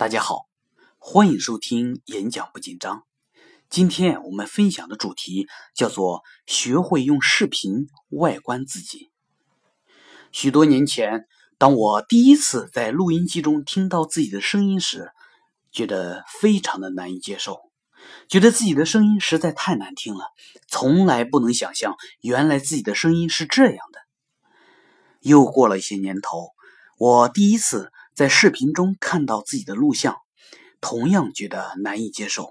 大家好，欢迎收听演讲不紧张。今天我们分享的主题叫做“学会用视频外观自己”。许多年前，当我第一次在录音机中听到自己的声音时，觉得非常的难以接受，觉得自己的声音实在太难听了，从来不能想象原来自己的声音是这样的。又过了一些年头，我第一次。在视频中看到自己的录像，同样觉得难以接受，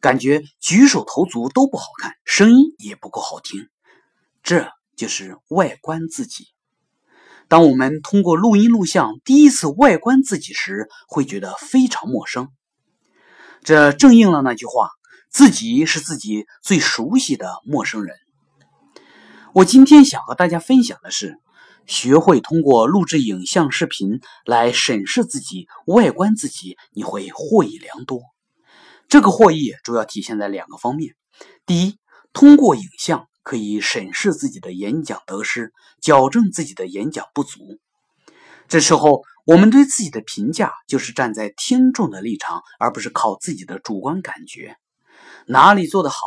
感觉举手投足都不好看，声音也不够好听。这就是外观自己。当我们通过录音录像第一次外观自己时，会觉得非常陌生。这正应了那句话：“自己是自己最熟悉的陌生人。”我今天想和大家分享的是。学会通过录制影像、视频来审视自己、外观自己，你会获益良多。这个获益主要体现在两个方面：第一，通过影像可以审视自己的演讲得失，矫正自己的演讲不足。这时候，我们对自己的评价就是站在听众的立场，而不是靠自己的主观感觉。哪里做得好，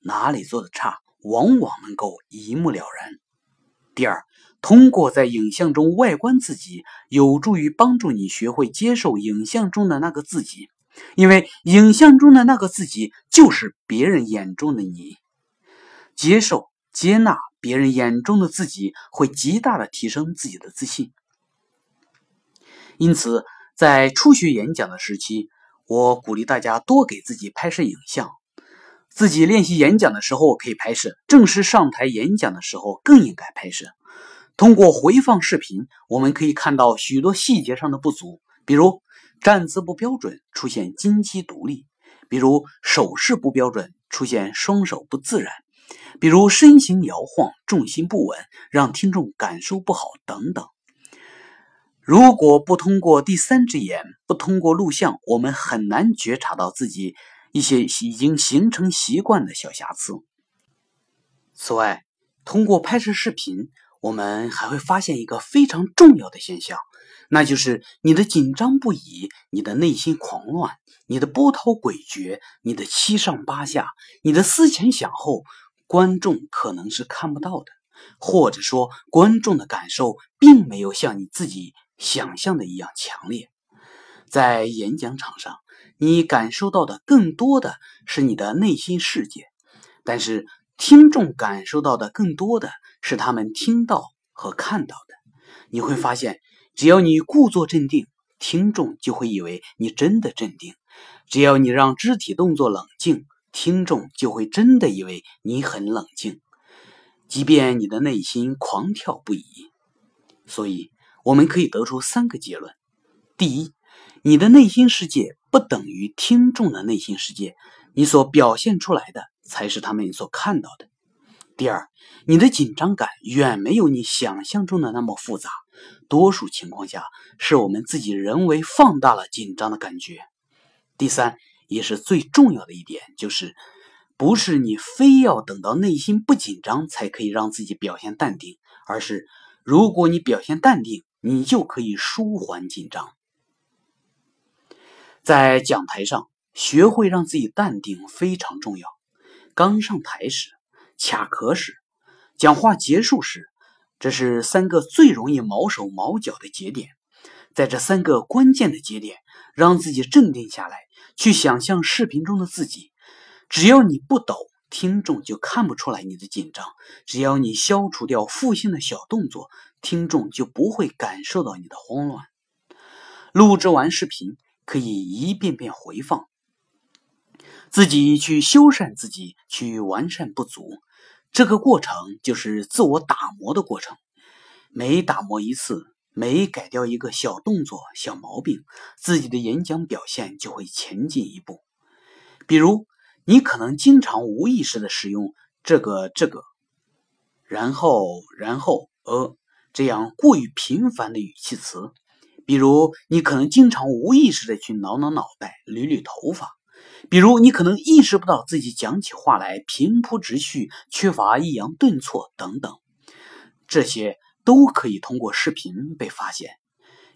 哪里做得差，往往能够一目了然。第二。通过在影像中外观自己，有助于帮助你学会接受影像中的那个自己，因为影像中的那个自己就是别人眼中的你。接受、接纳别人眼中的自己，会极大的提升自己的自信。因此，在初学演讲的时期，我鼓励大家多给自己拍摄影像，自己练习演讲的时候可以拍摄，正式上台演讲的时候更应该拍摄。通过回放视频，我们可以看到许多细节上的不足，比如站姿不标准，出现金鸡独立；比如手势不标准，出现双手不自然；比如身形摇晃，重心不稳，让听众感受不好等等。如果不通过第三只眼，不通过录像，我们很难觉察到自己一些已经形成习惯的小瑕疵。此外，通过拍摄视频。我们还会发现一个非常重要的现象，那就是你的紧张不已，你的内心狂乱，你的波涛诡谲，你的七上八下，你的思前想后，观众可能是看不到的，或者说观众的感受并没有像你自己想象的一样强烈。在演讲场上，你感受到的更多的是你的内心世界，但是听众感受到的更多的。是他们听到和看到的。你会发现，只要你故作镇定，听众就会以为你真的镇定；只要你让肢体动作冷静，听众就会真的以为你很冷静，即便你的内心狂跳不已。所以，我们可以得出三个结论：第一，你的内心世界不等于听众的内心世界，你所表现出来的才是他们所看到的。第二，你的紧张感远没有你想象中的那么复杂，多数情况下是我们自己人为放大了紧张的感觉。第三，也是最重要的一点，就是不是你非要等到内心不紧张才可以让自己表现淡定，而是如果你表现淡定，你就可以舒缓紧张。在讲台上，学会让自己淡定非常重要。刚上台时。卡壳时，讲话结束时，这是三个最容易毛手毛脚的节点。在这三个关键的节点，让自己镇定下来，去想象视频中的自己。只要你不抖，听众就看不出来你的紧张；只要你消除掉负性的小动作，听众就不会感受到你的慌乱。录制完视频，可以一遍遍回放，自己去修缮自己，去完善不足。这个过程就是自我打磨的过程，每打磨一次，每改掉一个小动作、小毛病，自己的演讲表现就会前进一步。比如，你可能经常无意识的使用这个、这个，然后、然后、呃这样过于频繁的语气词；比如，你可能经常无意识的去挠挠脑袋、捋捋头发。比如，你可能意识不到自己讲起话来平铺直叙，缺乏抑扬顿挫等等，这些都可以通过视频被发现。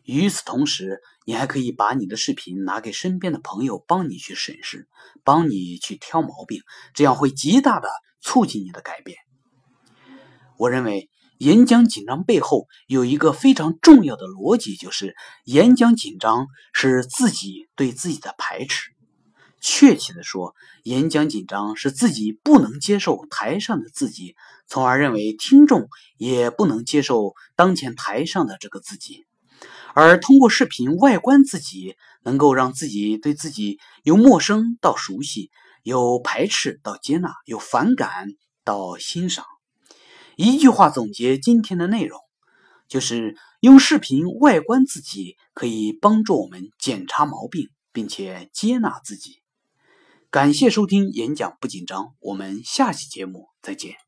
与此同时，你还可以把你的视频拿给身边的朋友，帮你去审视，帮你去挑毛病，这样会极大的促进你的改变。我认为。演讲紧张背后有一个非常重要的逻辑，就是演讲紧张是自己对自己的排斥。确切的说，演讲紧张是自己不能接受台上的自己，从而认为听众也不能接受当前台上的这个自己。而通过视频外观自己，能够让自己对自己由陌生到熟悉，由排斥到接纳，由反感到欣赏。一句话总结今天的内容，就是用视频外观自己，可以帮助我们检查毛病，并且接纳自己。感谢收听演讲不紧张，我们下期节目再见。